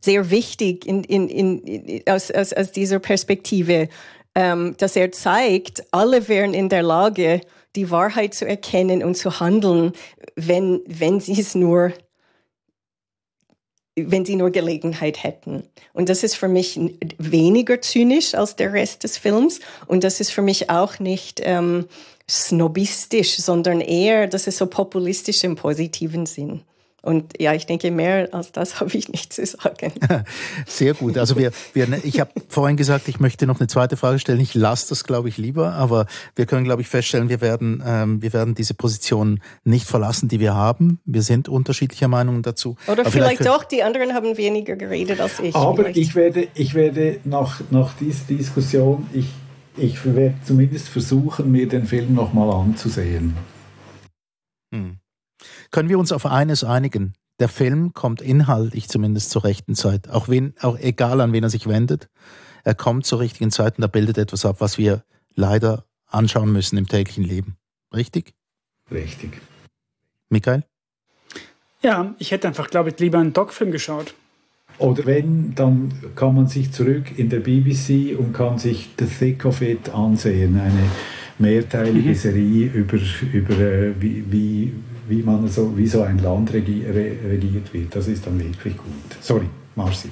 sehr wichtig in, in, in, aus, aus, aus dieser Perspektive, ähm, dass er zeigt, alle wären in der Lage, die Wahrheit zu erkennen und zu handeln, wenn, wenn sie es nur wenn sie nur Gelegenheit hätten. Und das ist für mich weniger zynisch als der Rest des Films. Und das ist für mich auch nicht ähm, snobistisch, sondern eher, das ist so populistisch im positiven Sinn. Und ja, ich denke, mehr als das [LAUGHS] habe ich nicht zu sagen. [LAUGHS] Sehr gut. Also wir, wir ich habe vorhin gesagt, ich möchte noch eine zweite Frage stellen. Ich lasse das, glaube ich, lieber, aber wir können, glaube ich, feststellen, wir werden, ähm, wir werden diese Position nicht verlassen, die wir haben. Wir sind unterschiedlicher Meinung dazu. Oder aber vielleicht, vielleicht doch, die anderen haben weniger geredet als ich. Aber vielleicht. ich werde, ich werde nach, nach dieser Diskussion, ich, ich werde zumindest versuchen, mir den Film nochmal anzusehen. Hm. Können wir uns auf eines einigen? Der Film kommt inhaltlich zumindest zur rechten Zeit, auch, wen, auch egal an wen er sich wendet. Er kommt zur richtigen Zeit und er bildet etwas ab, was wir leider anschauen müssen im täglichen Leben. Richtig? Richtig. Michael? Ja, ich hätte einfach, glaube ich, lieber einen Doc-Film geschaut. Oder wenn, dann kann man sich zurück in der BBC und kann sich The Thick of It ansehen. Eine mehrteilige mhm. Serie über, über äh, wie, wie, wie, man so, wie so ein Land regiert wird. Das ist dann wirklich gut. Sorry, Marci.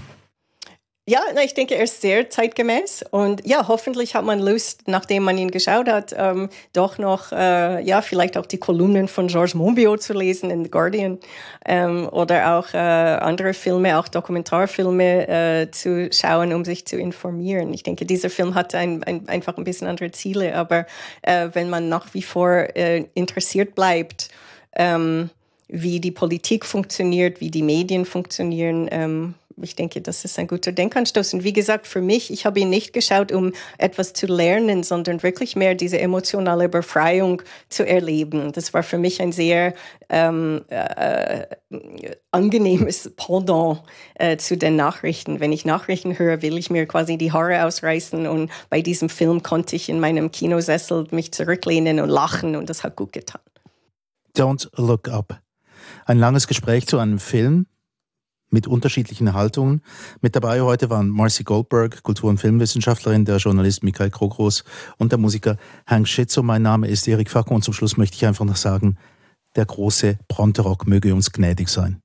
Ja, ich denke, er ist sehr zeitgemäß und ja, hoffentlich hat man Lust, nachdem man ihn geschaut hat, ähm, doch noch, äh, ja, vielleicht auch die Kolumnen von Georges Monbiot zu lesen in The Guardian ähm, oder auch äh, andere Filme, auch Dokumentarfilme äh, zu schauen, um sich zu informieren. Ich denke, dieser Film hat ein, ein, einfach ein bisschen andere Ziele, aber äh, wenn man nach wie vor äh, interessiert bleibt, ähm, wie die Politik funktioniert, wie die Medien funktionieren, ähm, ich denke, das ist ein guter Denkanstoß. Und wie gesagt, für mich, ich habe ihn nicht geschaut, um etwas zu lernen, sondern wirklich mehr diese emotionale Befreiung zu erleben. Das war für mich ein sehr ähm, äh, angenehmes Pendant äh, zu den Nachrichten. Wenn ich Nachrichten höre, will ich mir quasi die Haare ausreißen. Und bei diesem Film konnte ich in meinem Kinosessel mich zurücklehnen und lachen und das hat gut getan. Don't Look Up. Ein langes Gespräch zu einem Film, mit unterschiedlichen Haltungen. Mit dabei heute waren Marcy Goldberg, Kultur- und Filmwissenschaftlerin, der Journalist Michael Krogros und der Musiker Hank Schitzo. Mein Name ist Erik Facko und zum Schluss möchte ich einfach noch sagen, der große Bronterock möge uns gnädig sein.